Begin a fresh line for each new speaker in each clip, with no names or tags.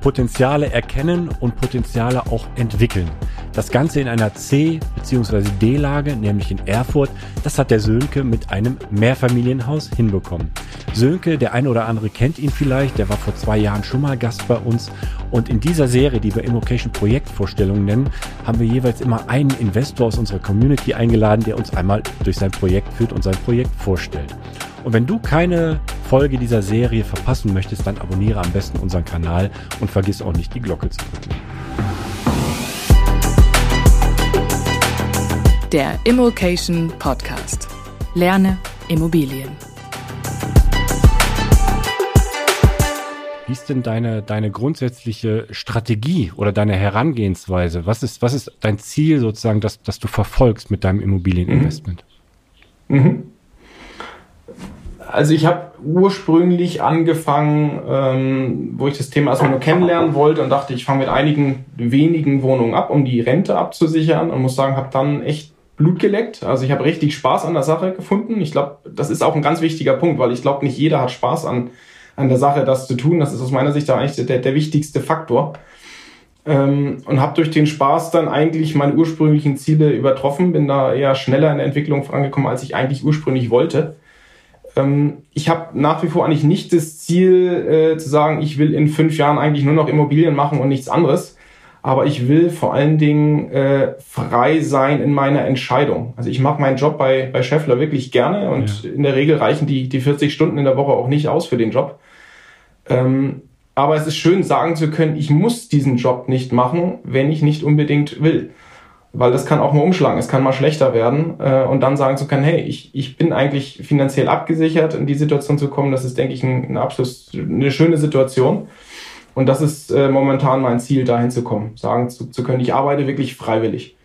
Potenziale erkennen und Potenziale auch entwickeln. Das Ganze in einer C- bzw. D-Lage, nämlich in Erfurt, das hat der Sönke mit einem Mehrfamilienhaus hinbekommen. Sönke, der eine oder andere kennt ihn vielleicht, der war vor zwei Jahren schon mal Gast bei uns. Und in dieser Serie, die wir Immocation Projektvorstellungen nennen, haben wir jeweils immer einen Investor aus unserer Community eingeladen, der uns einmal durch sein Projekt führt und sein Projekt vorstellt. Und wenn du keine Folge dieser Serie verpassen möchtest, dann abonniere am besten unseren Kanal und vergiss auch nicht die Glocke zu drücken.
Der Immokation Podcast. Lerne Immobilien.
Wie ist denn deine, deine grundsätzliche Strategie oder deine Herangehensweise? Was ist, was ist dein Ziel sozusagen, das, das du verfolgst mit deinem Immobilieninvestment? Mhm. Mhm.
Also ich habe ursprünglich angefangen, ähm, wo ich das Thema erstmal nur kennenlernen wollte und dachte, ich fange mit einigen wenigen Wohnungen ab, um die Rente abzusichern und muss sagen, habe dann echt Blut geleckt. Also ich habe richtig Spaß an der Sache gefunden. Ich glaube, das ist auch ein ganz wichtiger Punkt, weil ich glaube, nicht jeder hat Spaß an, an der Sache, das zu tun. Das ist aus meiner Sicht eigentlich der, der wichtigste Faktor. Ähm, und habe durch den Spaß dann eigentlich meine ursprünglichen Ziele übertroffen, bin da eher schneller in der Entwicklung vorangekommen, als ich eigentlich ursprünglich wollte. Ähm, ich habe nach wie vor eigentlich nicht das Ziel äh, zu sagen, ich will in fünf Jahren eigentlich nur noch Immobilien machen und nichts anderes aber ich will vor allen Dingen äh, frei sein in meiner Entscheidung. Also ich mache meinen Job bei, bei Scheffler wirklich gerne und ja. in der Regel reichen die, die 40 Stunden in der Woche auch nicht aus für den Job. Ähm, aber es ist schön sagen zu können, ich muss diesen Job nicht machen, wenn ich nicht unbedingt will. Weil das kann auch mal umschlagen, es kann mal schlechter werden äh, und dann sagen zu können, hey, ich, ich bin eigentlich finanziell abgesichert, in die Situation zu kommen, das ist, denke ich, ein, ein Abschluss, eine schöne Situation. Und das ist äh, momentan mein Ziel, dahin zu kommen, sagen zu, zu können, ich arbeite wirklich freiwillig.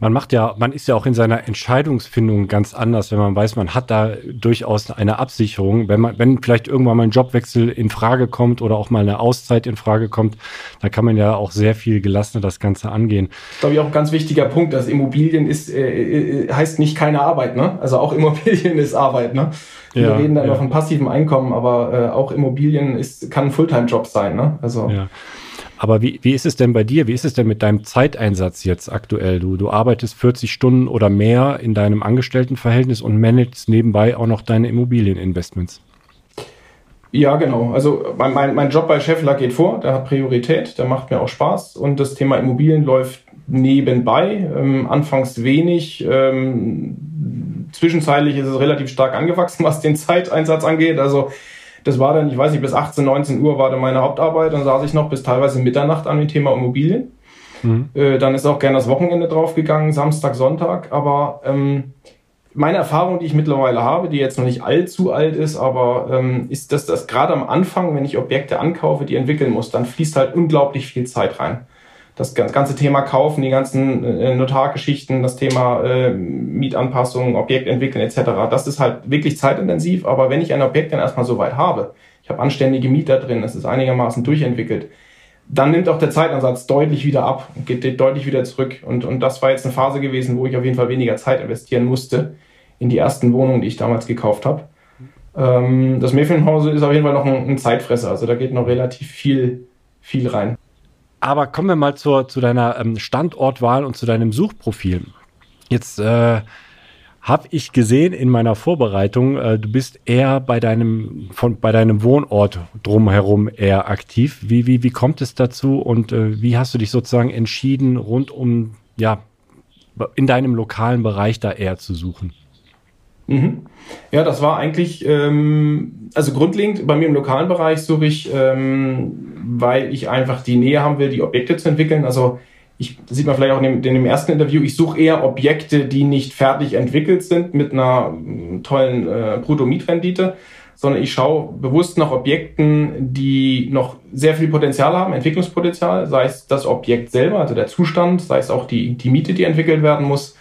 Man macht ja, man ist ja auch in seiner Entscheidungsfindung ganz anders, wenn man weiß, man hat da durchaus eine Absicherung. Wenn man, wenn vielleicht irgendwann mal ein Jobwechsel in Frage kommt oder auch mal eine Auszeit in Frage kommt, dann kann man ja auch sehr viel gelassener das Ganze angehen.
Ist, glaube ich, auch ein ganz wichtiger Punkt, dass Immobilien ist, äh, äh, heißt nicht keine Arbeit, ne? Also auch Immobilien ist Arbeit, ne? Wir ja, reden dann ja. von passivem Einkommen, aber äh, auch Immobilien ist, kann ein Fulltime-Job sein, ne?
Also. Ja. Aber wie, wie ist es denn bei dir? Wie ist es denn mit deinem Zeiteinsatz jetzt aktuell? Du, du arbeitest 40 Stunden oder mehr in deinem Angestelltenverhältnis und managst nebenbei auch noch deine Immobilieninvestments.
Ja, genau. Also mein, mein, mein Job bei Scheffler geht vor, der hat Priorität, der macht mir auch Spaß und das Thema Immobilien läuft nebenbei, ähm, anfangs wenig. Ähm, zwischenzeitlich ist es relativ stark angewachsen, was den Zeiteinsatz angeht. Also das war dann, ich weiß nicht, bis 18, 19 Uhr war dann meine Hauptarbeit. Dann saß ich noch bis teilweise Mitternacht an dem Thema Immobilien. Mhm. Äh, dann ist auch gerne das Wochenende draufgegangen, Samstag, Sonntag. Aber ähm, meine Erfahrung, die ich mittlerweile habe, die jetzt noch nicht allzu alt ist, aber ähm, ist, dass das gerade am Anfang, wenn ich Objekte ankaufe, die entwickeln muss, dann fließt halt unglaublich viel Zeit rein das ganze Thema Kaufen, die ganzen äh, Notargeschichten, das Thema äh, Mietanpassungen, Objekt entwickeln etc., das ist halt wirklich zeitintensiv. Aber wenn ich ein Objekt dann erstmal so weit habe, ich habe anständige Mieter drin, es ist einigermaßen durchentwickelt, dann nimmt auch der Zeitansatz deutlich wieder ab und geht deutlich wieder zurück. Und, und das war jetzt eine Phase gewesen, wo ich auf jeden Fall weniger Zeit investieren musste in die ersten Wohnungen, die ich damals gekauft habe. Ähm, das Märchenhause ist auf jeden Fall noch ein, ein Zeitfresser, also da geht noch relativ viel, viel rein.
Aber kommen wir mal zur, zu deiner ähm, Standortwahl und zu deinem Suchprofil. Jetzt äh, habe ich gesehen in meiner Vorbereitung, äh, du bist eher bei deinem, von, bei deinem Wohnort drumherum eher aktiv. Wie, wie, wie kommt es dazu und äh, wie hast du dich sozusagen entschieden, rund um, ja, in deinem lokalen Bereich da eher zu suchen?
Mhm. Ja, das war eigentlich, ähm, also grundlegend bei mir im lokalen Bereich suche ich, ähm, weil ich einfach die Nähe haben will, die Objekte zu entwickeln. Also ich, das sieht man vielleicht auch in dem, in dem ersten Interview, ich suche eher Objekte, die nicht fertig entwickelt sind mit einer äh, tollen äh, Brutto-Mietrendite, sondern ich schaue bewusst nach Objekten, die noch sehr viel Potenzial haben, Entwicklungspotenzial, sei es das Objekt selber, also der Zustand, sei es auch die, die Miete, die entwickelt werden muss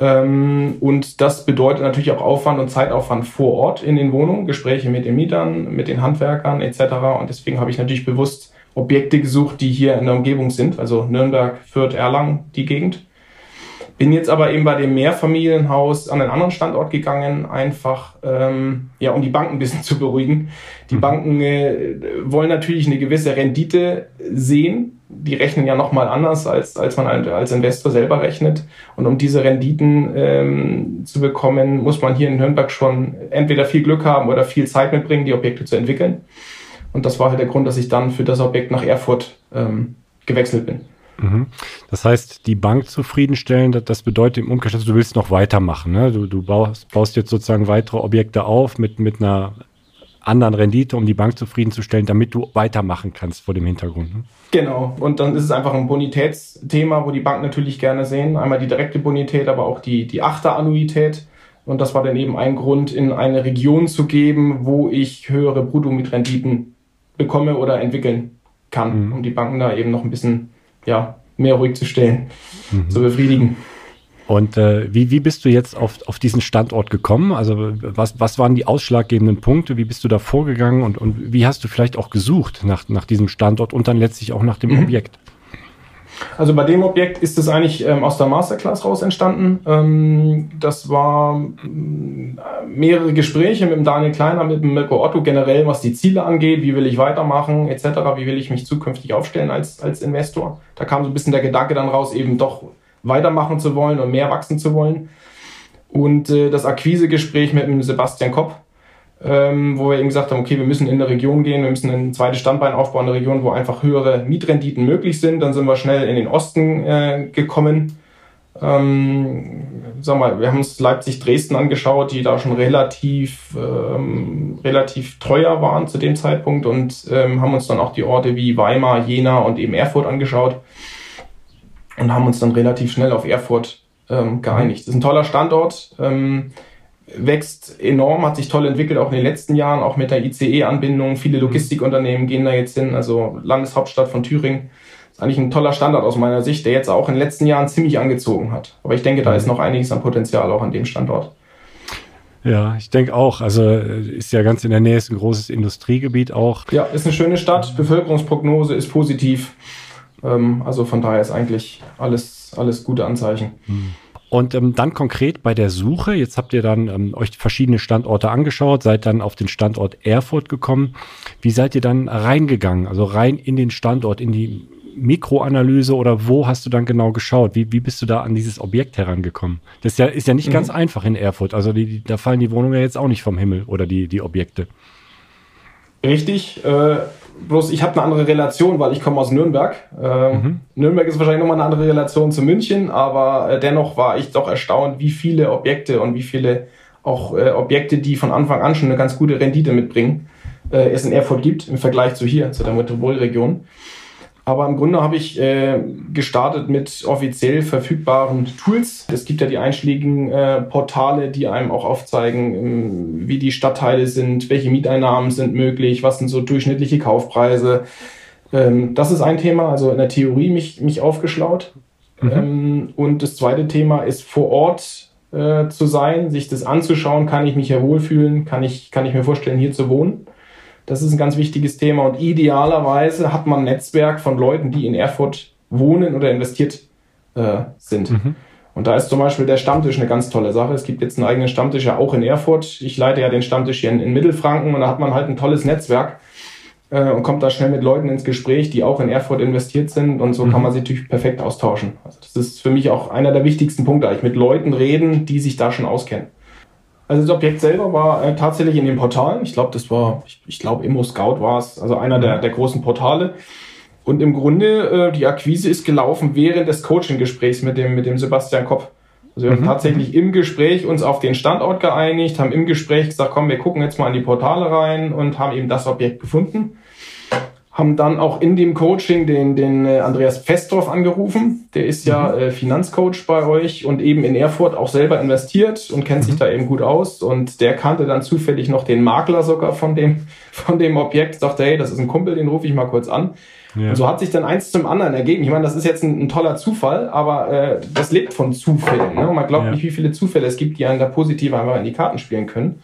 und das bedeutet natürlich auch Aufwand und Zeitaufwand vor Ort in den Wohnungen, Gespräche mit den Mietern, mit den Handwerkern etc. Und deswegen habe ich natürlich bewusst Objekte gesucht, die hier in der Umgebung sind, also Nürnberg, Fürth, Erlangen, die Gegend. Bin jetzt aber eben bei dem Mehrfamilienhaus an einen anderen Standort gegangen, einfach ähm, ja, um die Banken ein bisschen zu beruhigen. Die mhm. Banken äh, wollen natürlich eine gewisse Rendite sehen. Die rechnen ja nochmal anders, als, als man als Investor selber rechnet. Und um diese Renditen ähm, zu bekommen, muss man hier in Nürnberg schon entweder viel Glück haben oder viel Zeit mitbringen, die Objekte zu entwickeln. Und das war halt der Grund, dass ich dann für das Objekt nach Erfurt ähm, gewechselt bin.
Mhm. Das heißt, die Bank zufriedenstellen, das bedeutet im Umkehrschluss, du willst noch weitermachen. Ne? Du, du baust, baust, jetzt sozusagen weitere Objekte auf mit, mit einer anderen Rendite, um die Bank zufriedenzustellen, damit du weitermachen kannst vor dem Hintergrund. Ne?
Genau. Und dann ist es einfach ein Bonitätsthema, wo die Banken natürlich gerne sehen. Einmal die direkte Bonität, aber auch die, die Achterannuität. Und das war dann eben ein Grund, in eine Region zu geben, wo ich höhere Bruttomitrenditen bekomme oder entwickeln kann, mhm. um die Banken da eben noch ein bisschen ja, mehr ruhig zu stellen, mhm. zu befriedigen.
Und äh, wie, wie bist du jetzt auf, auf diesen Standort gekommen? Also was, was waren die ausschlaggebenden Punkte? Wie bist du da vorgegangen und, und wie hast du vielleicht auch gesucht nach, nach diesem Standort und dann letztlich auch nach dem mhm. Objekt?
Also bei dem Objekt ist es eigentlich ähm, aus der Masterclass raus entstanden. Ähm, das war ähm, mehrere Gespräche mit dem Daniel Kleiner, mit dem Mirko Otto generell, was die Ziele angeht, wie will ich weitermachen, etc., wie will ich mich zukünftig aufstellen als, als Investor. Da kam so ein bisschen der Gedanke dann raus, eben doch weitermachen zu wollen und mehr wachsen zu wollen. Und äh, das Akquisegespräch mit dem Sebastian Kopp, ähm, wo wir eben gesagt haben, okay, wir müssen in eine Region gehen, wir müssen ein zweites Standbein aufbauen, eine Region, wo einfach höhere Mietrenditen möglich sind. Dann sind wir schnell in den Osten äh, gekommen. Ähm, sag mal, wir haben uns Leipzig-Dresden angeschaut, die da schon relativ, ähm, relativ teuer waren zu dem Zeitpunkt und ähm, haben uns dann auch die Orte wie Weimar, Jena und eben Erfurt angeschaut und haben uns dann relativ schnell auf Erfurt ähm, geeinigt. Das ist ein toller Standort. Ähm, wächst enorm, hat sich toll entwickelt, auch in den letzten Jahren, auch mit der ICE-Anbindung. Viele mhm. Logistikunternehmen gehen da jetzt hin, also Landeshauptstadt von Thüringen. Ist eigentlich ein toller Standard aus meiner Sicht, der jetzt auch in den letzten Jahren ziemlich angezogen hat. Aber ich denke, da ist mhm. noch einiges an Potenzial auch an dem Standort.
Ja, ich denke auch. Also äh, ist ja ganz in der Nähe, ist ein großes Industriegebiet auch.
Ja, ist eine schöne Stadt. Bevölkerungsprognose ist positiv. Ähm, also von daher ist eigentlich alles, alles gute Anzeichen.
Mhm. Und ähm, dann konkret bei der Suche, jetzt habt ihr dann ähm, euch verschiedene Standorte angeschaut, seid dann auf den Standort Erfurt gekommen. Wie seid ihr dann reingegangen? Also rein in den Standort, in die Mikroanalyse oder wo hast du dann genau geschaut? Wie, wie bist du da an dieses Objekt herangekommen? Das ist ja, ist ja nicht mhm. ganz einfach in Erfurt. Also die, die, da fallen die Wohnungen ja jetzt auch nicht vom Himmel oder die, die Objekte.
Richtig. Äh, bloß ich habe eine andere Relation, weil ich komme aus Nürnberg. Ähm, mhm. Nürnberg ist wahrscheinlich nochmal eine andere Relation zu München, aber äh, dennoch war ich doch erstaunt, wie viele Objekte und wie viele auch äh, Objekte, die von Anfang an schon eine ganz gute Rendite mitbringen, äh, es in Erfurt gibt im Vergleich zu hier, zu der Metropolregion. Aber im Grunde habe ich äh, gestartet mit offiziell verfügbaren Tools. Es gibt ja die einschlägigen äh, Portale, die einem auch aufzeigen, ähm, wie die Stadtteile sind, welche Mieteinnahmen sind möglich, was sind so durchschnittliche Kaufpreise. Ähm, das ist ein Thema, also in der Theorie mich, mich aufgeschlaut. Mhm. Ähm, und das zweite Thema ist vor Ort äh, zu sein, sich das anzuschauen, kann ich mich hier wohlfühlen, kann ich, kann ich mir vorstellen, hier zu wohnen. Das ist ein ganz wichtiges Thema und idealerweise hat man ein Netzwerk von Leuten, die in Erfurt wohnen oder investiert äh, sind. Mhm. Und da ist zum Beispiel der Stammtisch eine ganz tolle Sache. Es gibt jetzt einen eigenen Stammtisch ja auch in Erfurt. Ich leite ja den Stammtisch hier in, in Mittelfranken und da hat man halt ein tolles Netzwerk äh, und kommt da schnell mit Leuten ins Gespräch, die auch in Erfurt investiert sind und so mhm. kann man sich natürlich perfekt austauschen. Also das ist für mich auch einer der wichtigsten Punkte, eigentlich mit Leuten reden, die sich da schon auskennen. Also das Objekt selber war äh, tatsächlich in den Portalen. Ich glaube, das war, ich, ich glaube, Immo Scout war es, also einer der, der großen Portale. Und im Grunde, äh, die Akquise ist gelaufen während des Coaching-Gesprächs mit dem, mit dem Sebastian Kopp. Also wir mhm. haben tatsächlich im Gespräch uns auf den Standort geeinigt, haben im Gespräch gesagt, komm, wir gucken jetzt mal in die Portale rein und haben eben das Objekt gefunden haben dann auch in dem Coaching den, den äh, Andreas Festorf angerufen. Der ist ja mhm. äh, Finanzcoach bei euch und eben in Erfurt auch selber investiert und kennt mhm. sich da eben gut aus. Und der kannte dann zufällig noch den Makler sogar von dem, von dem Objekt, sagte, hey, das ist ein Kumpel, den rufe ich mal kurz an. Ja. Und so hat sich dann eins zum anderen ergeben. Ich meine, das ist jetzt ein, ein toller Zufall, aber äh, das lebt von Zufällen. Ne? Man glaubt ja. nicht, wie viele Zufälle es gibt, die einen da positiv einfach in die Karten spielen können.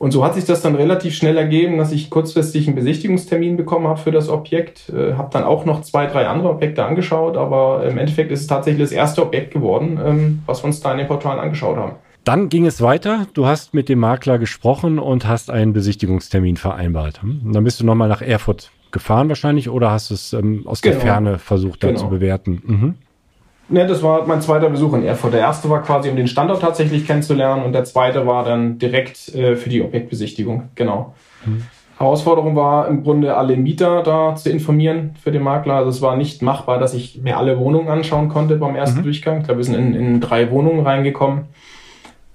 Und so hat sich das dann relativ schnell ergeben, dass ich kurzfristig einen Besichtigungstermin bekommen habe für das Objekt. Äh, habe dann auch noch zwei, drei andere Objekte angeschaut, aber im Endeffekt ist es tatsächlich das erste Objekt geworden, ähm, was wir uns da in den Portalen angeschaut haben.
Dann ging es weiter. Du hast mit dem Makler gesprochen und hast einen Besichtigungstermin vereinbart. Hm? Und dann bist du nochmal nach Erfurt gefahren wahrscheinlich oder hast du es ähm, aus genau. der Ferne versucht, da genau. zu bewerten? Mhm.
Ne, das war mein zweiter Besuch in Erfurt. Der erste war quasi, um den Standort tatsächlich kennenzulernen und der zweite war dann direkt äh, für die Objektbesichtigung. Genau. Mhm. Herausforderung war im Grunde alle Mieter da zu informieren für den Makler. Also es war nicht machbar, dass ich mir alle Wohnungen anschauen konnte beim ersten mhm. Durchgang. Ich glaube, wir sind in, in drei Wohnungen reingekommen.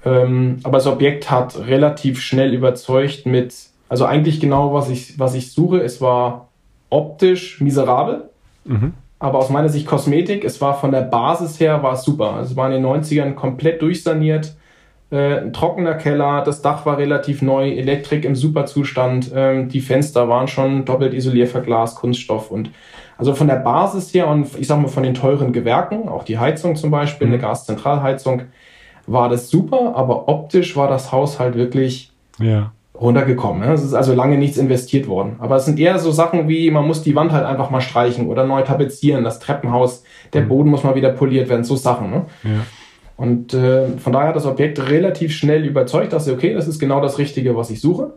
Ähm, aber das Objekt hat relativ schnell überzeugt mit, also eigentlich genau, was ich, was ich suche. Es war optisch miserabel. Mhm aber aus meiner Sicht Kosmetik. Es war von der Basis her war es super. Also es war in den 90ern komplett durchsaniert. Äh, ein trockener Keller, das Dach war relativ neu, Elektrik im super Zustand, ähm, die Fenster waren schon doppelt isolierverglas, Kunststoff und also von der Basis her und ich sag mal von den teuren Gewerken, auch die Heizung zum Beispiel, mhm. eine Gaszentralheizung, war das super, aber optisch war das Haus halt wirklich ja runtergekommen. Es ist also lange nichts investiert worden. Aber es sind eher so Sachen wie, man muss die Wand halt einfach mal streichen oder neu tapezieren, das Treppenhaus, der mhm. Boden muss mal wieder poliert werden, so Sachen. Ne? Ja. Und äh, von daher hat das Objekt relativ schnell überzeugt, dass okay, das ist genau das Richtige, was ich suche.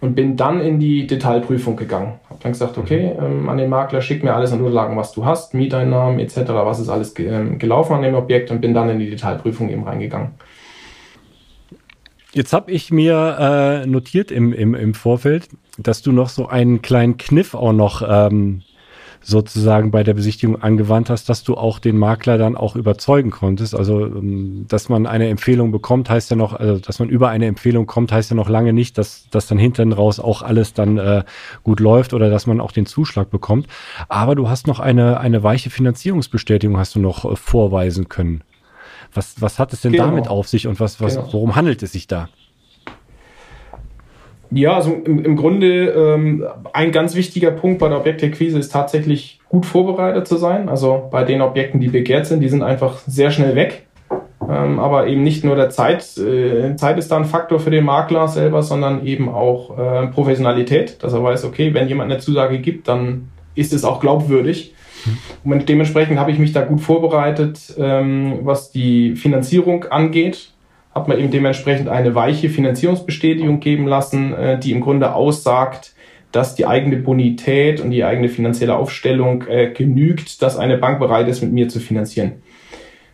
Und bin dann in die Detailprüfung gegangen. Hab dann gesagt, okay, mhm. ähm, an den Makler, schick mir alles an Unterlagen, was du hast, Mieteinnahmen etc., was ist alles ge ähm, gelaufen an dem Objekt und bin dann in die Detailprüfung eben reingegangen.
Jetzt habe ich mir äh, notiert im, im, im Vorfeld, dass du noch so einen kleinen Kniff auch noch ähm, sozusagen bei der Besichtigung angewandt hast, dass du auch den Makler dann auch überzeugen konntest. Also, ähm, dass man eine Empfehlung bekommt, heißt ja noch, also dass man über eine Empfehlung kommt, heißt ja noch lange nicht, dass, dass dann hinten raus auch alles dann äh, gut läuft oder dass man auch den Zuschlag bekommt. Aber du hast noch eine, eine weiche Finanzierungsbestätigung hast du noch äh, vorweisen können. Was, was hat es denn genau. damit auf sich und was, was, genau. worum handelt es sich da?
Ja, also im, im Grunde ähm, ein ganz wichtiger Punkt bei der Objektakquise ist tatsächlich gut vorbereitet zu sein. Also bei den Objekten, die begehrt sind, die sind einfach sehr schnell weg. Ähm, aber eben nicht nur der Zeit, äh, Zeit ist da ein Faktor für den Makler selber, sondern eben auch äh, Professionalität, dass er weiß, okay, wenn jemand eine Zusage gibt, dann ist es auch glaubwürdig. Und dementsprechend habe ich mich da gut vorbereitet, ähm, was die Finanzierung angeht. Habe mir eben dementsprechend eine weiche Finanzierungsbestätigung geben lassen, äh, die im Grunde aussagt, dass die eigene Bonität und die eigene finanzielle Aufstellung äh, genügt, dass eine Bank bereit ist, mit mir zu finanzieren.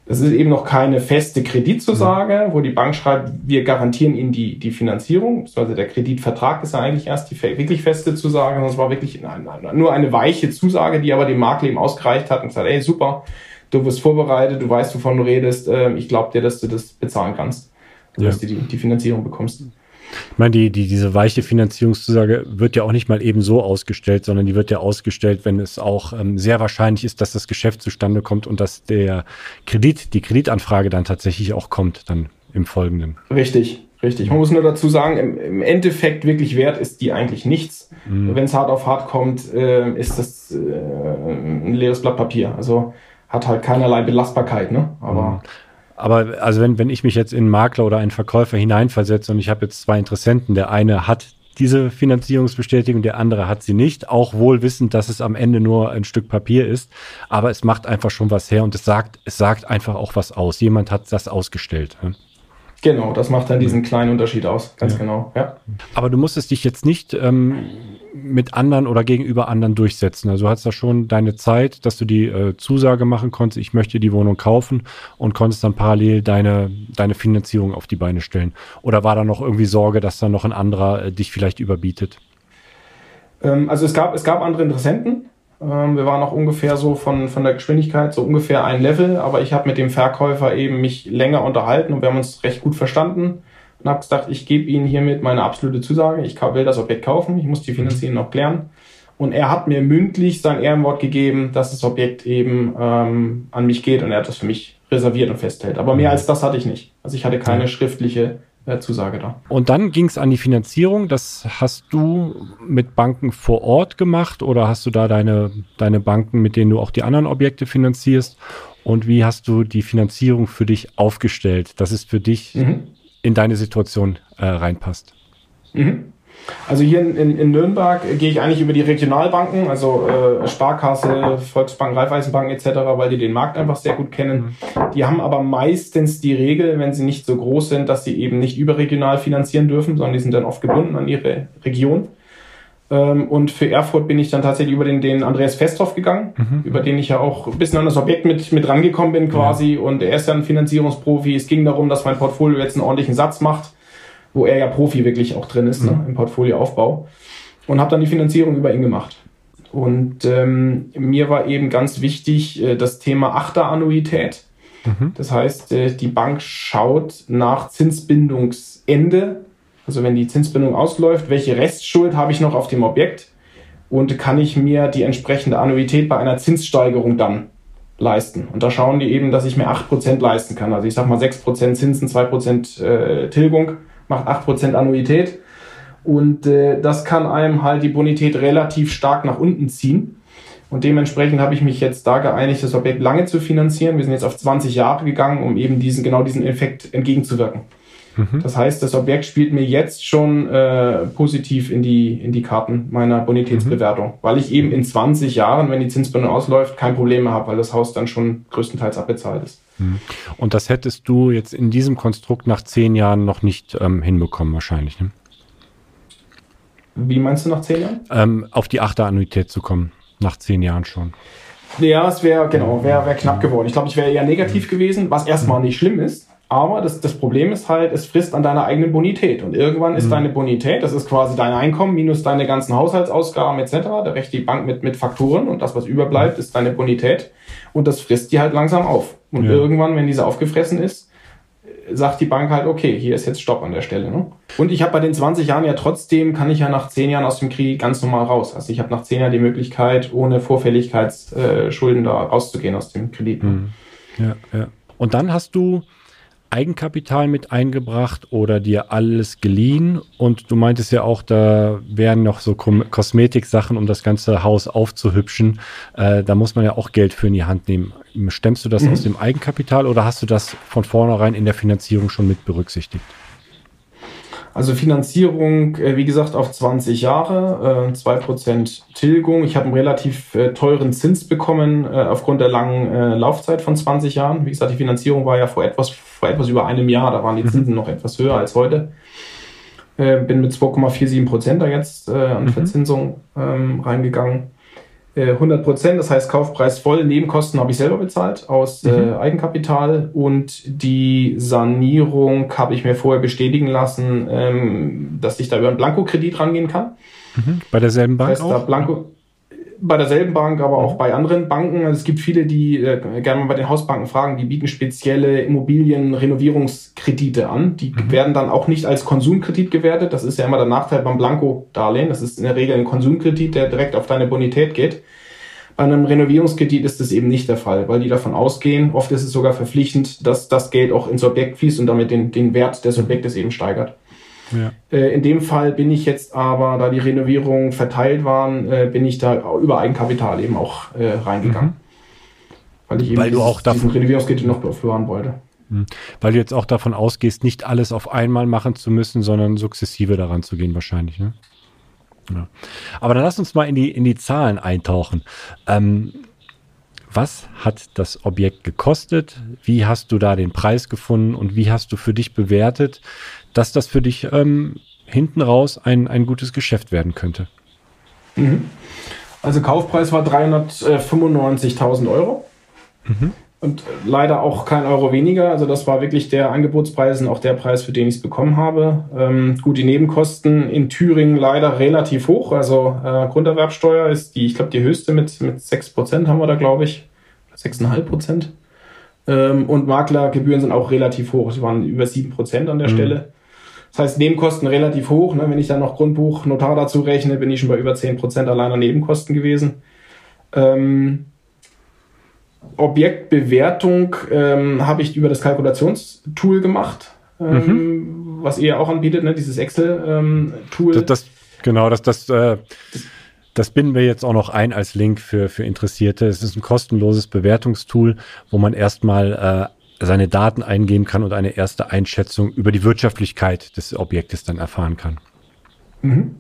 Das ist eben noch keine feste Kreditzusage, mhm. wo die Bank schreibt, wir garantieren Ihnen die, die Finanzierung. Also der Kreditvertrag ist ja eigentlich erst die wirklich feste Zusage, sondern es war wirklich nein, nein, nur eine weiche Zusage, die aber dem Makler eben ausgereicht hat und gesagt, ey, super, du wirst vorbereitet, du weißt, wovon du redest, ähm, ich glaube dir, dass du das bezahlen kannst, ja. dass du die, die Finanzierung bekommst.
Ich meine, die, die, diese weiche Finanzierungszusage wird ja auch nicht mal eben so ausgestellt, sondern die wird ja ausgestellt, wenn es auch ähm, sehr wahrscheinlich ist, dass das Geschäft zustande kommt und dass der Kredit, die Kreditanfrage dann tatsächlich auch kommt, dann im Folgenden.
Richtig, richtig. Man muss nur dazu sagen, im, im Endeffekt wirklich wert ist die eigentlich nichts. Mhm. Wenn es hart auf hart kommt, äh, ist das äh, ein leeres Blatt Papier. Also hat halt keinerlei Belastbarkeit, ne?
Aber mhm. Aber also wenn, wenn ich mich jetzt in einen Makler oder einen Verkäufer hineinversetze und ich habe jetzt zwei Interessenten, der eine hat diese Finanzierungsbestätigung, der andere hat sie nicht, auch wohl wissend, dass es am Ende nur ein Stück Papier ist, aber es macht einfach schon was her und es sagt, es sagt einfach auch was aus. Jemand hat das ausgestellt.
Genau, das macht dann diesen kleinen Unterschied aus, ganz ja. genau. Ja.
Aber du musstest dich jetzt nicht ähm, mit anderen oder gegenüber anderen durchsetzen. Also du hattest da schon deine Zeit, dass du die äh, Zusage machen konntest, ich möchte die Wohnung kaufen und konntest dann parallel deine, deine Finanzierung auf die Beine stellen. Oder war da noch irgendwie Sorge, dass da noch ein anderer äh, dich vielleicht überbietet?
Ähm, also es gab, es gab andere Interessenten. Ähm, wir waren auch ungefähr so von, von der Geschwindigkeit so ungefähr ein Level, aber ich habe mit dem Verkäufer eben mich länger unterhalten und wir haben uns recht gut verstanden und habe gesagt, ich gebe Ihnen hiermit meine absolute Zusage, ich will das Objekt kaufen, ich muss die Finanzierung noch klären. Und er hat mir mündlich sein Ehrenwort gegeben, dass das Objekt eben ähm, an mich geht und er hat das für mich reserviert und festhält. Aber mehr als das hatte ich nicht. Also ich hatte keine schriftliche Zusage da.
Und dann ging es an die Finanzierung. Das hast du mit Banken vor Ort gemacht oder hast du da deine, deine Banken, mit denen du auch die anderen Objekte finanzierst? Und wie hast du die Finanzierung für dich aufgestellt, dass es für dich mhm in deine Situation äh, reinpasst.
Mhm. Also hier in, in, Nürnberg gehe ich eigentlich über die Regionalbanken, also äh, Sparkasse, Volksbank, Raiffeisenbank etc., weil die den Markt einfach sehr gut kennen. Die haben aber meistens die Regel, wenn sie nicht so groß sind, dass sie eben nicht überregional finanzieren dürfen, sondern die sind dann oft gebunden an ihre Region. Ähm, und für Erfurt bin ich dann tatsächlich über den, den Andreas Festhoff gegangen, mhm. über den ich ja auch ein bisschen an das Objekt mit, mit rangekommen bin quasi. Ja. Und er ist ja ein Finanzierungsprofi. Es ging darum, dass mein Portfolio jetzt einen ordentlichen Satz macht wo er ja Profi wirklich auch drin ist, ne, mhm. ne, im Portfolioaufbau. Und habe dann die Finanzierung über ihn gemacht. Und ähm, mir war eben ganz wichtig äh, das Thema Achterannuität. Mhm. Das heißt, äh, die Bank schaut nach Zinsbindungsende, also wenn die Zinsbindung ausläuft, welche Restschuld habe ich noch auf dem Objekt und kann ich mir die entsprechende Annuität bei einer Zinssteigerung dann leisten. Und da schauen die eben, dass ich mir 8% leisten kann. Also ich sage mal 6% Zinsen, 2% äh, Tilgung macht 8% Annuität. Und äh, das kann einem halt die Bonität relativ stark nach unten ziehen. Und dementsprechend habe ich mich jetzt da geeinigt, das Objekt lange zu finanzieren. Wir sind jetzt auf 20 Jahre gegangen, um eben diesen, genau diesen Effekt entgegenzuwirken. Mhm. Das heißt, das Objekt spielt mir jetzt schon äh, positiv in die, in die Karten meiner Bonitätsbewertung, mhm. weil ich eben in 20 Jahren, wenn die Zinsbindung ausläuft, kein Problem mehr habe, weil das Haus dann schon größtenteils abbezahlt ist.
Mhm. Und das hättest du jetzt in diesem Konstrukt nach zehn Jahren noch nicht ähm, hinbekommen, wahrscheinlich. Ne?
Wie meinst du nach zehn Jahren?
Ähm, auf die Achterannuität zu kommen, nach zehn Jahren schon.
Ja, es wäre, genau, wäre wär knapp geworden. Ich glaube, ich wäre eher negativ gewesen, was erstmal nicht schlimm ist. Aber das, das Problem ist halt, es frisst an deiner eigenen Bonität. Und irgendwann ist mhm. deine Bonität, das ist quasi dein Einkommen minus deine ganzen Haushaltsausgaben etc. Da rechnet die Bank mit, mit Faktoren und das, was überbleibt, ist deine Bonität. Und das frisst die halt langsam auf. Und ja. irgendwann, wenn diese aufgefressen ist, sagt die Bank halt, okay, hier ist jetzt Stopp an der Stelle. Ne? Und ich habe bei den 20 Jahren ja trotzdem, kann ich ja nach 10 Jahren aus dem Kredit ganz normal raus. Also ich habe nach 10 Jahren die Möglichkeit, ohne Vorfälligkeitsschulden da rauszugehen aus dem Kredit. Ne?
Mhm. Ja, ja. Und dann hast du Eigenkapital mit eingebracht oder dir alles geliehen? Und du meintest ja auch, da wären noch so Kosmetiksachen, um das ganze Haus aufzuhübschen. Äh, da muss man ja auch Geld für in die Hand nehmen. Stemmst du das mhm. aus dem Eigenkapital oder hast du das von vornherein in der Finanzierung schon mit berücksichtigt?
Also Finanzierung, äh, wie gesagt, auf 20 Jahre, äh, 2% Tilgung. Ich habe einen relativ äh, teuren Zins bekommen äh, aufgrund der langen Laufzeit von 20 Jahren. Wie gesagt, die Finanzierung war ja vor etwas, vor etwas über einem Jahr, da waren die mhm. Zinsen noch etwas höher als heute. Bin mit 2,47% da jetzt an mhm. Verzinsung ähm, reingegangen. 100 äh, Prozent, das heißt Kaufpreis voll. Nebenkosten habe ich selber bezahlt aus äh, mhm. äh, Eigenkapital und die Sanierung habe ich mir vorher bestätigen lassen, ähm, dass ich da über einen Blankokredit rangehen kann.
Mhm. Bei derselben Bank das heißt, auch?
Blanko, bei derselben Bank, aber auch bei anderen Banken. Also es gibt viele, die äh, gerne mal bei den Hausbanken fragen, die bieten spezielle Immobilienrenovierungskredite an. Die mhm. werden dann auch nicht als Konsumkredit gewertet. Das ist ja immer der Nachteil beim Blanko-Darlehen. Das ist in der Regel ein Konsumkredit, der direkt auf deine Bonität geht. Bei einem Renovierungskredit ist das eben nicht der Fall, weil die davon ausgehen, oft ist es sogar verpflichtend, dass das Geld auch ins Objekt fließt und damit den, den Wert des Objektes eben steigert. Ja. Äh, in dem Fall bin ich jetzt aber, da die Renovierungen verteilt waren, äh, bin ich da über Eigenkapital eben auch äh, reingegangen. Mhm.
Weil ich eben Weil du auch davon
Renovierungskredit noch bewahren wollte.
Mhm. Weil du jetzt auch davon ausgehst, nicht alles auf einmal machen zu müssen, sondern sukzessive daran zu gehen wahrscheinlich. Ne? Ja. Aber dann lass uns mal in die, in die Zahlen eintauchen. Ähm, was hat das Objekt gekostet? Wie hast du da den Preis gefunden und wie hast du für dich bewertet, dass das für dich ähm, hinten raus ein, ein gutes Geschäft werden könnte?
Mhm. Also Kaufpreis war 395.000 Euro. Mhm. Und leider auch kein Euro weniger. Also das war wirklich der Angebotspreis und auch der Preis, für den ich es bekommen habe. Ähm, gut, die Nebenkosten in Thüringen leider relativ hoch. Also äh, Grunderwerbsteuer ist die, ich glaube, die höchste mit, mit 6% haben wir da, glaube ich. 6,5%. Ähm, und Maklergebühren sind auch relativ hoch. Sie waren über 7% an der mhm. Stelle. Das heißt, Nebenkosten relativ hoch. Ne? Wenn ich dann noch Grundbuch, Notar dazu rechne, bin ich schon bei über 10% alleiner Nebenkosten gewesen. Ähm, Objektbewertung ähm, habe ich über das Kalkulationstool gemacht, ähm, mhm. was ihr auch anbietet, ne? dieses Excel-Tool.
Ähm, das, das, genau, das, das, äh, das, das binden wir jetzt auch noch ein als Link für, für Interessierte. Es ist ein kostenloses Bewertungstool, wo man erstmal äh, seine Daten eingeben kann und eine erste Einschätzung über die Wirtschaftlichkeit des Objektes dann erfahren kann.
Mhm.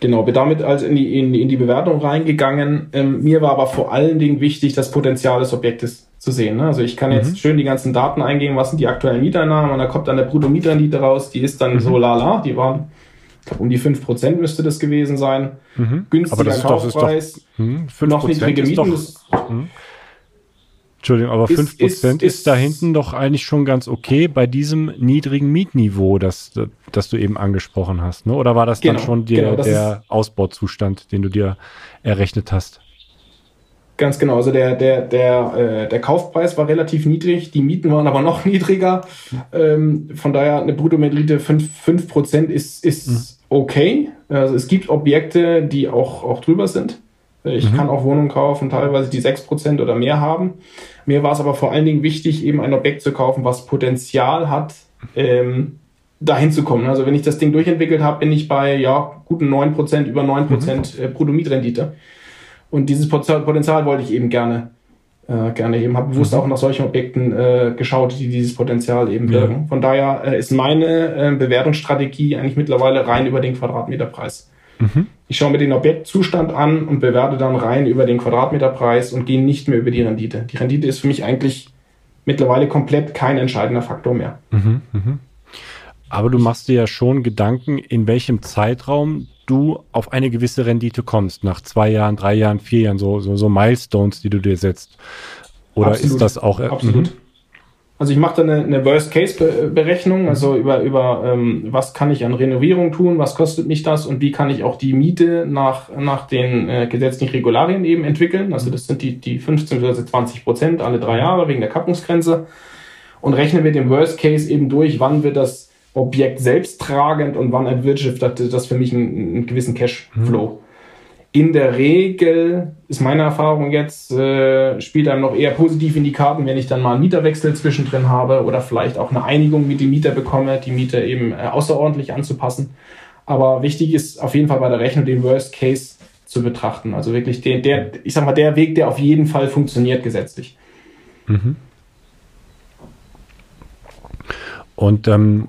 Genau, bin damit also in die, in, in die Bewertung reingegangen. Ähm, mir war aber vor allen Dingen wichtig, das Potenzial des Objektes zu sehen. Ne? Also ich kann jetzt mhm. schön die ganzen Daten eingeben, was sind die aktuellen Mieteinnahmen und da kommt dann der Brutto-Mietrendite raus, die ist dann mhm. so lala, die waren, ich glaube, um die 5% müsste das gewesen sein.
Mhm. Günstiger Kaufpreis, doch, doch, noch niedrige Mieten. Doch, mhm. Entschuldigung, aber fünf Prozent ist, ist, da hinten doch eigentlich schon ganz okay bei diesem niedrigen Mietniveau, das, das du eben angesprochen hast. Ne? Oder war das genau, dann schon die, genau, der Ausbauzustand, den du dir errechnet hast?
Ganz genau. Also der, der, der, äh, der Kaufpreis war relativ niedrig, die Mieten waren aber noch niedriger. Ähm, von daher eine Bruttometrite 5%, 5 ist, ist mhm. okay. Also es gibt Objekte, die auch, auch drüber sind. Ich mhm. kann auch Wohnungen kaufen, teilweise die 6% oder mehr haben. Mir war es aber vor allen Dingen wichtig, eben ein Objekt zu kaufen, was Potenzial hat, ähm, dahin zu kommen. Also wenn ich das Ding durchentwickelt habe, bin ich bei ja, guten 9%, über 9% mhm. Äh, Bruttomietrendite. Und dieses Potenzial wollte ich eben gerne, äh, gerne eben. Habe bewusst mhm. auch nach solchen Objekten äh, geschaut, die dieses Potenzial eben birgen. Ja. Von daher äh, ist meine äh, Bewertungsstrategie eigentlich mittlerweile rein über den Quadratmeterpreis. Mhm. Ich schaue mir den Objektzustand an und bewerte dann rein über den Quadratmeterpreis und gehe nicht mehr über die Rendite. Die Rendite ist für mich eigentlich mittlerweile komplett kein entscheidender Faktor mehr. Mhm,
mh. Aber du machst dir ja schon Gedanken, in welchem Zeitraum du auf eine gewisse Rendite kommst. Nach zwei Jahren, drei Jahren, vier Jahren, so, so, so Milestones, die du dir setzt. Oder Absolut. ist das auch.
Absolut. Mhm. Also ich mache da eine, eine Worst-Case-Berechnung, also über, über ähm, was kann ich an Renovierung tun, was kostet mich das und wie kann ich auch die Miete nach, nach den äh, gesetzlichen Regularien eben entwickeln. Also das sind die, die 15 bzw. 20 Prozent alle drei Jahre wegen der Kappungsgrenze und rechne mit dem Worst-Case eben durch, wann wird das Objekt selbst tragend und wann erwirtschaftet das für mich einen, einen gewissen Cashflow. Mhm in der Regel ist meine Erfahrung jetzt, äh, spielt einem noch eher positiv in die Karten, wenn ich dann mal einen Mieterwechsel zwischendrin habe oder vielleicht auch eine Einigung mit dem Mieter bekomme, die Miete eben äh, außerordentlich anzupassen. Aber wichtig ist auf jeden Fall bei der Rechnung den Worst Case zu betrachten. Also wirklich der, der ich sag mal, der Weg, der auf jeden Fall funktioniert gesetzlich. Mhm.
Und ähm,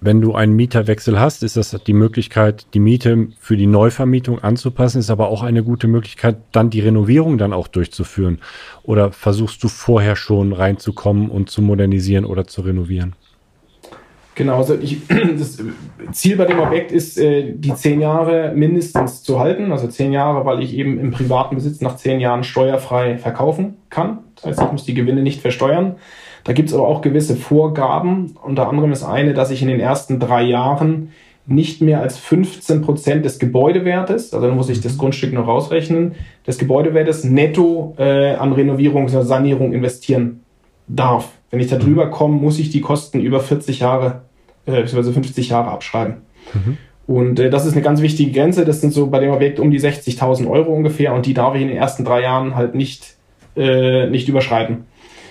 wenn du einen Mieterwechsel hast, ist das die Möglichkeit, die Miete für die Neuvermietung anzupassen, ist aber auch eine gute Möglichkeit, dann die Renovierung dann auch durchzuführen. Oder versuchst du vorher schon reinzukommen und zu modernisieren oder zu renovieren?
Genau, also ich, das Ziel bei dem Objekt ist, äh, die zehn Jahre mindestens zu halten. Also zehn Jahre, weil ich eben im privaten Besitz nach zehn Jahren steuerfrei verkaufen kann. Das heißt, ich muss die Gewinne nicht versteuern. Da gibt es aber auch gewisse Vorgaben. Unter anderem ist eine, dass ich in den ersten drei Jahren nicht mehr als 15 Prozent des Gebäudewertes, also dann muss ich das. Grundstück noch rausrechnen, des Gebäudewertes netto äh, an Renovierung oder Sanierung investieren darf. Wenn ich da drüber mhm. komme, muss ich die Kosten über 40 Jahre äh, bzw. 50 Jahre abschreiben. Mhm. Und äh, das ist eine ganz wichtige Grenze. Das sind so bei dem Objekt um die 60.000 Euro ungefähr und die darf ich in den ersten drei Jahren halt nicht, äh, nicht überschreiten.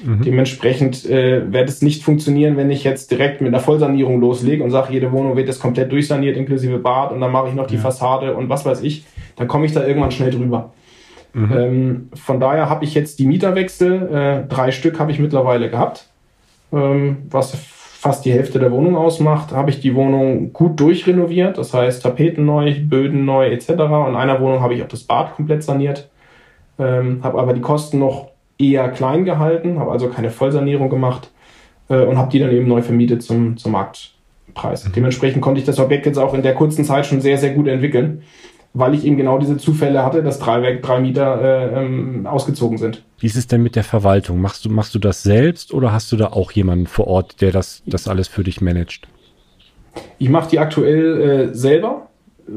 Mhm. Dementsprechend äh, wird es nicht funktionieren, wenn ich jetzt direkt mit einer Vollsanierung loslege und sage, jede Wohnung wird jetzt komplett durchsaniert, inklusive Bad und dann mache ich noch die ja. Fassade und was weiß ich. Dann komme ich da irgendwann schnell drüber. Mhm. Ähm, von daher habe ich jetzt die Mieterwechsel, äh, drei Stück habe ich mittlerweile gehabt, ähm, was fast die Hälfte der Wohnung ausmacht, habe ich die Wohnung gut durchrenoviert, das heißt Tapeten neu, Böden neu etc. Und in einer Wohnung habe ich auch das Bad komplett saniert, ähm, habe aber die Kosten noch eher klein gehalten, habe also keine Vollsanierung gemacht äh, und habe die dann eben neu vermietet zum, zum Marktpreis. Mhm. Dementsprechend konnte ich das Objekt jetzt auch in der kurzen Zeit schon sehr, sehr gut entwickeln, weil ich eben genau diese Zufälle hatte, dass drei, drei Mieter äh, ähm, ausgezogen sind.
Wie ist es denn mit der Verwaltung? Machst du, machst du das selbst oder hast du da auch jemanden vor Ort, der das, das alles für dich managt?
Ich mache die aktuell äh, selber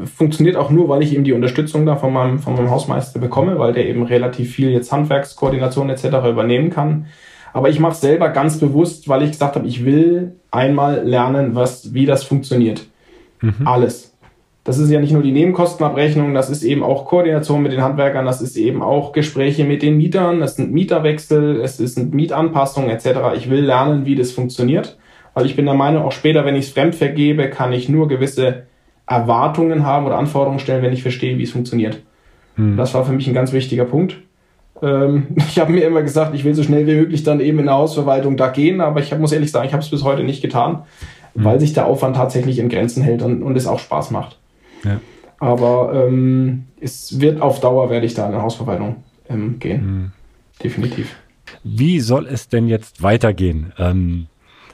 funktioniert auch nur, weil ich eben die Unterstützung da von meinem, von meinem Hausmeister bekomme, weil der eben relativ viel jetzt Handwerkskoordination etc. übernehmen kann. Aber ich mache es selber ganz bewusst, weil ich gesagt habe, ich will einmal lernen, was, wie das funktioniert. Mhm. Alles. Das ist ja nicht nur die Nebenkostenabrechnung, das ist eben auch Koordination mit den Handwerkern, das ist eben auch Gespräche mit den Mietern, das sind Mieterwechsel, es sind Mietanpassungen etc. Ich will lernen, wie das funktioniert, weil ich bin der Meinung, auch später, wenn ich es fremd vergebe, kann ich nur gewisse Erwartungen haben oder Anforderungen stellen, wenn ich verstehe, wie es funktioniert. Hm. Das war für mich ein ganz wichtiger Punkt. Ähm, ich habe mir immer gesagt, ich will so schnell wie möglich dann eben in der Hausverwaltung da gehen, aber ich muss ehrlich sagen, ich habe es bis heute nicht getan. mhm. weil sich der Aufwand tatsächlich in Grenzen hält und, und es auch Spaß macht.
Ja.
Aber ähm, es wird auf Dauer, werde ich da in der Hausverwaltung ähm, gehen. Mhm. Definitiv.
Wie soll es denn jetzt weitergehen? Ähm,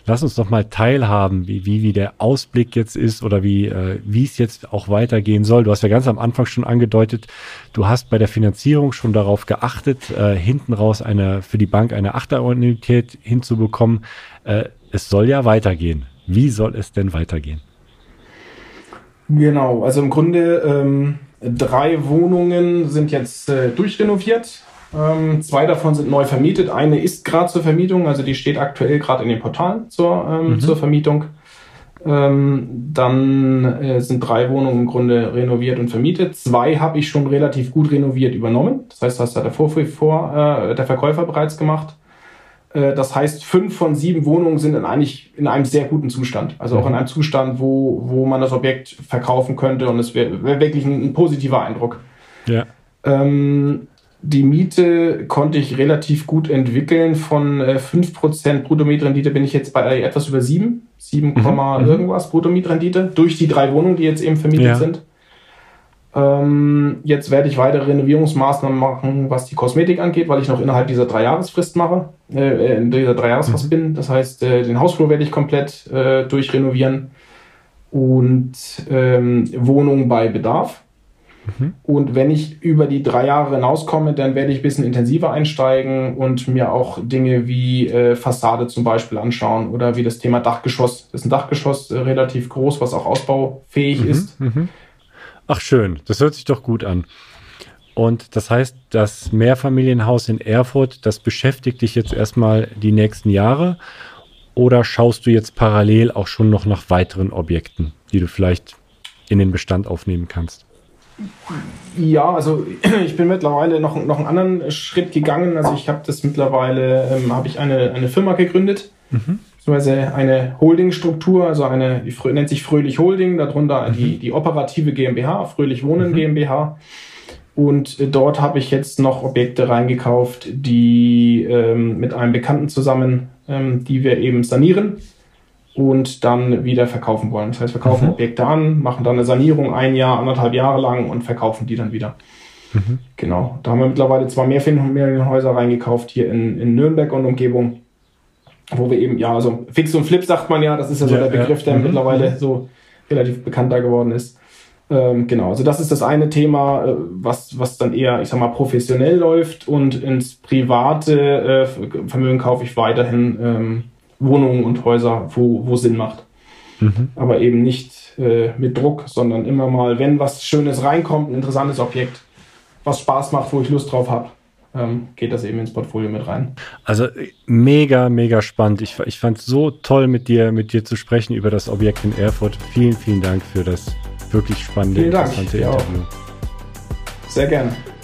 lass uns doch mal teilhaben, wie, wie, wie der Ausblick jetzt ist oder wie, äh, wie es jetzt auch weitergehen soll. Du hast ja ganz am Anfang schon angedeutet, du hast bei der Finanzierung schon darauf geachtet, äh, hinten raus eine, für die Bank eine Achterannuität hinzubekommen. Äh, es soll ja weitergehen. Wie soll es denn weitergehen?
Genau, also im Grunde ähm, drei Wohnungen sind jetzt äh, durchrenoviert. Ähm, zwei davon sind neu vermietet. Eine ist gerade zur Vermietung, also die steht aktuell gerade in den Portalen zur, ähm, mhm. zur Vermietung. Ähm, dann äh, sind drei Wohnungen im Grunde renoviert und vermietet. Zwei habe ich schon relativ gut renoviert übernommen. Das heißt, das hat der, Vorf vor, äh, der Verkäufer bereits gemacht. Äh, das heißt, fünf von sieben Wohnungen sind in eigentlich in einem sehr guten Zustand. Also auch in mhm. einem Zustand, wo, wo man das Objekt verkaufen könnte und es wäre wär wirklich ein, ein, positiver Eindruck.
Ja.
Ähm, die Miete konnte ich relativ gut entwickeln. Von äh, 5% Bruttomietrendite bin ich jetzt bei etwas über 7, 7, mhm. mhm. irgendwas Bruttomietrendite durch die drei Wohnungen, die jetzt eben vermietet ja. sind. Ähm, jetzt werde ich weitere Renovierungsmaßnahmen machen, was die Kosmetik angeht, weil ich noch innerhalb dieser Dreijahresfrist mache, äh, in dieser Dreijahresfrist mhm. bin. Das heißt, äh, den Hausflur werde ich komplett äh, durchrenovieren und ähm, Wohnung bei Bedarf. Mhm. Und wenn ich über die drei Jahre hinauskomme, dann werde ich ein bisschen intensiver einsteigen und mir auch Dinge wie äh, Fassade zum Beispiel anschauen oder wie das Thema Dachgeschoss. Das ist ein Dachgeschoss äh, relativ groß, was auch ausbaufähig mhm. ist.
Mhm. Ach schön, das hört sich doch gut an. Und das heißt, das Mehrfamilienhaus in Erfurt, das beschäftigt dich jetzt erstmal die nächsten Jahre. Oder schaust du jetzt parallel auch schon noch nach weiteren Objekten, die du vielleicht in den Bestand aufnehmen kannst?
Ja, also ich bin mittlerweile noch, noch einen anderen Schritt gegangen. Also ich habe das mittlerweile, ähm, habe ich eine, eine Firma gegründet, mhm. beziehungsweise eine Holdingstruktur, also eine, die nennt sich Fröhlich Holding, darunter mhm. die, die operative GmbH, Fröhlich Wohnen mhm. GmbH. Und äh, dort habe ich jetzt noch Objekte reingekauft, die ähm, mit einem Bekannten zusammen, ähm, die wir eben sanieren und dann wieder verkaufen wollen. Das heißt, wir kaufen mhm. Objekte an, machen dann eine Sanierung ein Jahr, anderthalb Jahre lang und verkaufen die dann wieder. Mhm. Genau. Da haben wir mittlerweile zwar mehr Mehrfamilienhäuser reingekauft hier in, in Nürnberg und Umgebung, wo wir eben, ja, also Fix und Flip sagt man ja, das ist ja so ja, der Begriff, der mhm. mittlerweile mhm. so relativ bekannter geworden ist. Ähm, genau, also das ist das eine Thema, äh, was, was dann eher, ich sag mal, professionell läuft und ins private äh, Vermögen kaufe ich weiterhin ähm, Wohnungen und Häuser, wo, wo Sinn macht. Mhm. Aber eben nicht äh, mit Druck, sondern immer mal, wenn was Schönes reinkommt, ein interessantes Objekt, was Spaß macht, wo ich Lust drauf habe, ähm, geht das eben ins Portfolio mit rein.
Also mega, mega spannend. Ich, ich fand es so toll, mit dir, mit dir zu sprechen über das Objekt in Erfurt. Vielen, vielen Dank für das wirklich spannende,
vielen interessante Dank. Interview. Sehr gerne.